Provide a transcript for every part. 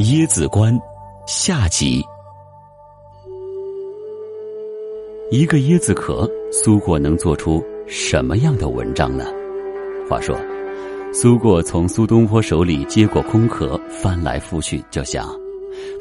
椰子关下集。一个椰子壳，苏过能做出什么样的文章呢？话说，苏过从苏东坡手里接过空壳，翻来覆去，就想：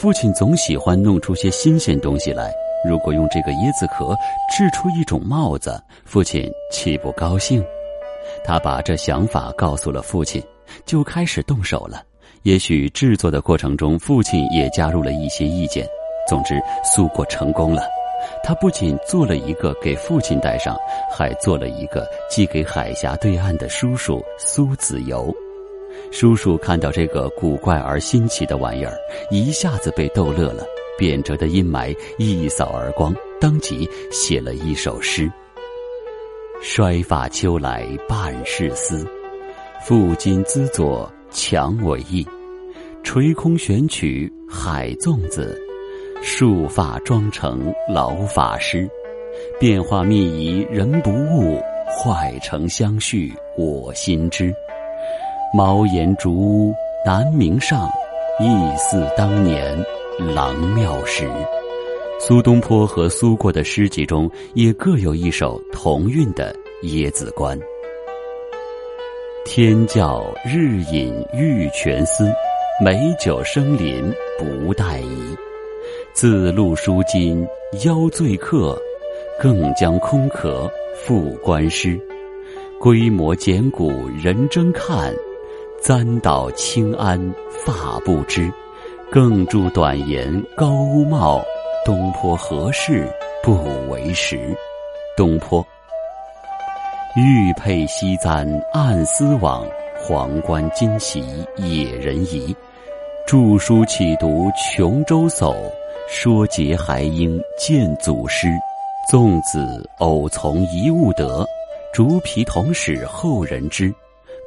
父亲总喜欢弄出些新鲜东西来。如果用这个椰子壳制出一种帽子，父亲岂不高兴？他把这想法告诉了父亲，就开始动手了。也许制作的过程中，父亲也加入了一些意见。总之，苏过成功了。他不仅做了一个给父亲戴上，还做了一个寄给海峡对岸的叔叔苏子由。叔叔看到这个古怪而新奇的玩意儿，一下子被逗乐了。贬谪的阴霾一扫而光，当即写了一首诗：“衰发秋来半世思，负金资作强我意。垂空悬曲海粽子，束发妆成老法师。变化密仪人不悟，坏成相续我心知。茅檐竹屋南明上，亦似当年。”郎庙时，苏东坡和苏过的诗集中也各有一首同韵的《椰子关》。天教日饮玉泉思，美酒生临不待移。自录书金邀醉客，更将空壳付官师。规模简古人争看，簪倒清安发不知。更著短言高屋帽，东坡何事不为时？东坡玉佩西簪暗丝网，皇冠金玺野人疑。著书启读琼州叟，说节还应见祖师。纵子偶从一物得，竹皮同使后人知。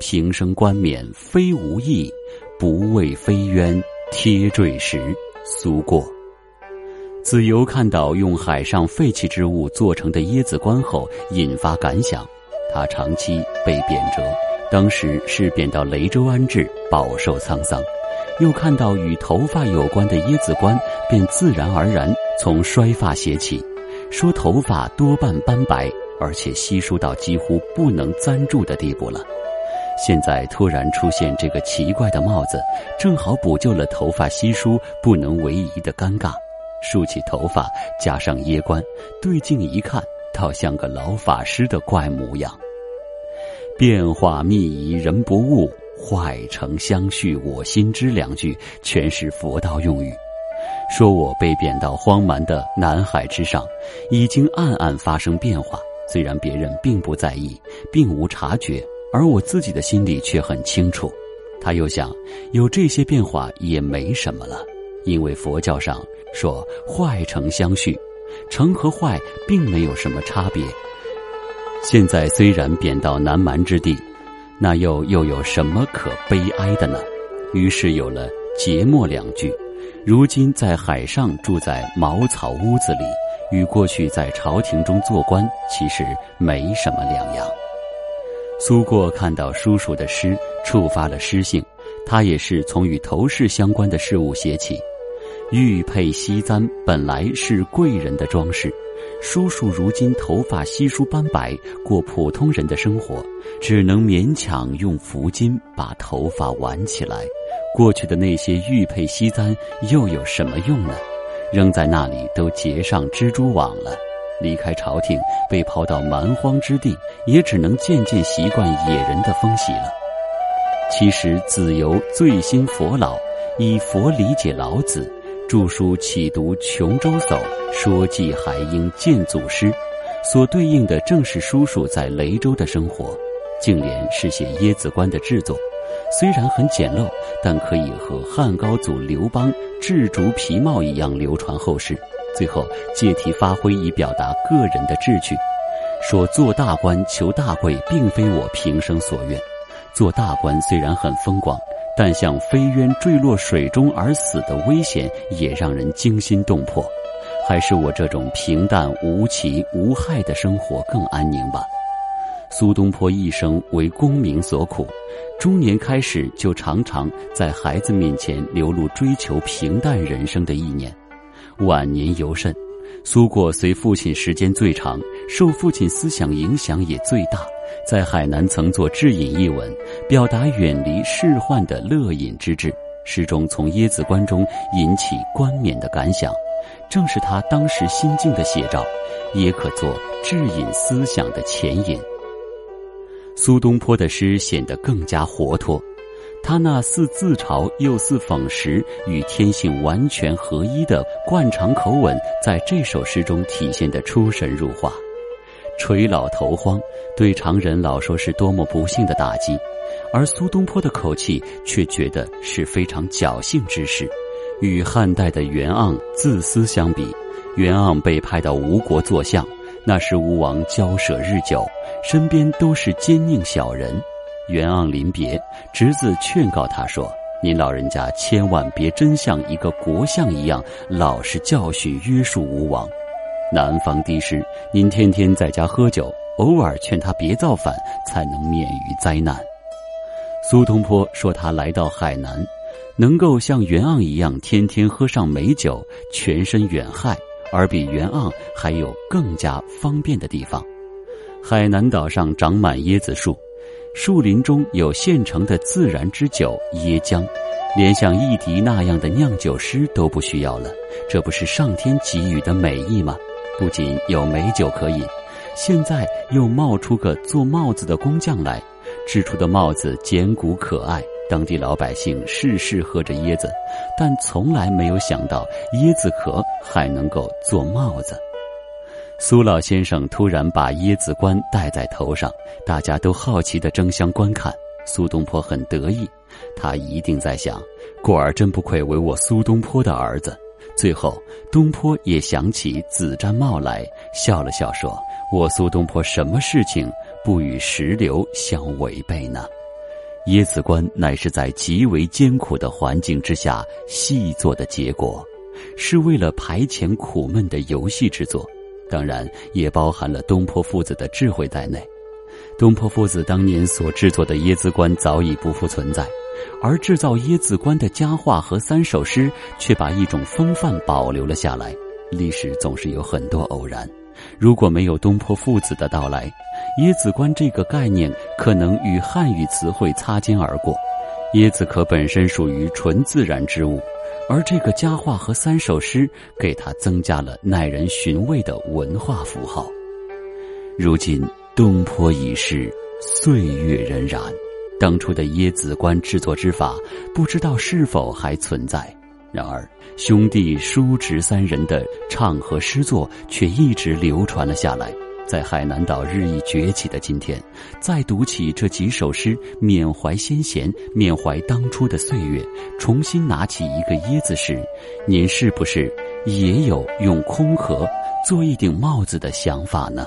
平生冠冕非无意，不畏飞鸢。贴坠时，苏过。子由看到用海上废弃之物做成的椰子冠后，引发感想。他长期被贬谪，当时是贬到雷州安置，饱受沧桑。又看到与头发有关的椰子冠，便自然而然从衰发写起，说头发多半斑白，而且稀疏到几乎不能簪住的地步了。现在突然出现这个奇怪的帽子，正好补救了头发稀疏不能为宜的尴尬。竖起头发，加上椰冠，对镜一看，倒像个老法师的怪模样。变化密仪人不悟，坏成相续我心知。两句全是佛道用语，说我被贬到荒蛮的南海之上，已经暗暗发生变化。虽然别人并不在意，并无察觉。而我自己的心里却很清楚，他又想，有这些变化也没什么了，因为佛教上说坏成相续，成和坏并没有什么差别。现在虽然贬到南蛮之地，那又又有什么可悲哀的呢？于是有了节末两句。如今在海上住在茅草屋子里，与过去在朝廷中做官其实没什么两样。苏过看到叔叔的诗，触发了诗性，他也是从与头饰相关的事物写起。玉佩西簪本来是贵人的装饰，叔叔如今头发稀疏斑白，过普通人的生活，只能勉强用福巾把头发挽起来。过去的那些玉佩西簪又有什么用呢？扔在那里都结上蜘蛛网了。离开朝廷，被抛到蛮荒之地，也只能渐渐习惯野人的风习了。其实子由醉心佛老，以佛理解老子，著书启读琼州叟，说记还应见祖师，所对应的正是叔叔在雷州的生活。净莲是写椰子关的制作，虽然很简陋，但可以和汉高祖刘邦制竹皮帽一样流传后世。最后借题发挥，以表达个人的志趣，说做大官求大贵，并非我平生所愿。做大官虽然很风光，但像飞鸢坠落水中而死的危险，也让人惊心动魄。还是我这种平淡无奇无害的生活更安宁吧。苏东坡一生为功名所苦，中年开始就常常在孩子面前流露追求平淡人生的意念，晚年尤甚。苏过随父亲时间最长，受父亲思想影响也最大。在海南曾作《致隐》一文，表达远离仕宦的乐隐之志，诗中从椰子关中引起冠冕的感想，正是他当时心境的写照，也可作《致隐》思想的前引。苏东坡的诗显得更加活脱。他那似自嘲又似讽时，与天性完全合一的惯常口吻，在这首诗中体现得出神入化。垂老头荒，对常人老说是多么不幸的打击，而苏东坡的口气却觉得是非常侥幸之事。与汉代的袁盎自私相比，袁盎被派到吴国做相，那时吴王骄奢日久，身边都是奸佞小人。袁盎临别，侄子劝告他说：“您老人家千万别真像一个国相一样，老是教训约束吴王。南方低湿，您天天在家喝酒，偶尔劝他别造反，才能免于灾难。”苏东坡说：“他来到海南，能够像袁盎一样天天喝上美酒，全身远害，而比袁盎还有更加方便的地方。海南岛上长满椰子树。”树林中有现成的自然之酒椰浆，连像易迪那样的酿酒师都不需要了，这不是上天给予的美意吗？不仅有美酒可饮，现在又冒出个做帽子的工匠来，制出的帽子简古可爱。当地老百姓事事喝着椰子，但从来没有想到椰子壳还能够做帽子。苏老先生突然把椰子冠戴在头上，大家都好奇地争相观看。苏东坡很得意，他一定在想：过儿真不愧为我苏东坡的儿子。最后，东坡也想起子瞻帽来，笑了笑说：“我苏东坡什么事情不与石榴相违背呢？”椰子冠乃是在极为艰苦的环境之下细作的结果，是为了排遣苦闷的游戏之作。当然，也包含了东坡父子的智慧在内。东坡父子当年所制作的椰子冠早已不复存在，而制造椰子冠的佳话和三首诗却把一种风范保留了下来。历史总是有很多偶然，如果没有东坡父子的到来，椰子冠这个概念可能与汉语词汇擦肩而过。椰子壳本身属于纯自然之物。而这个佳话和三首诗，给它增加了耐人寻味的文化符号。如今东坡已逝，岁月荏苒，当初的椰子冠制作之法，不知道是否还存在。然而兄弟叔侄三人的唱和诗作，却一直流传了下来。在海南岛日益崛起的今天，再读起这几首诗，缅怀先贤，缅怀当初的岁月，重新拿起一个椰子时，您是不是也有用空壳做一顶帽子的想法呢？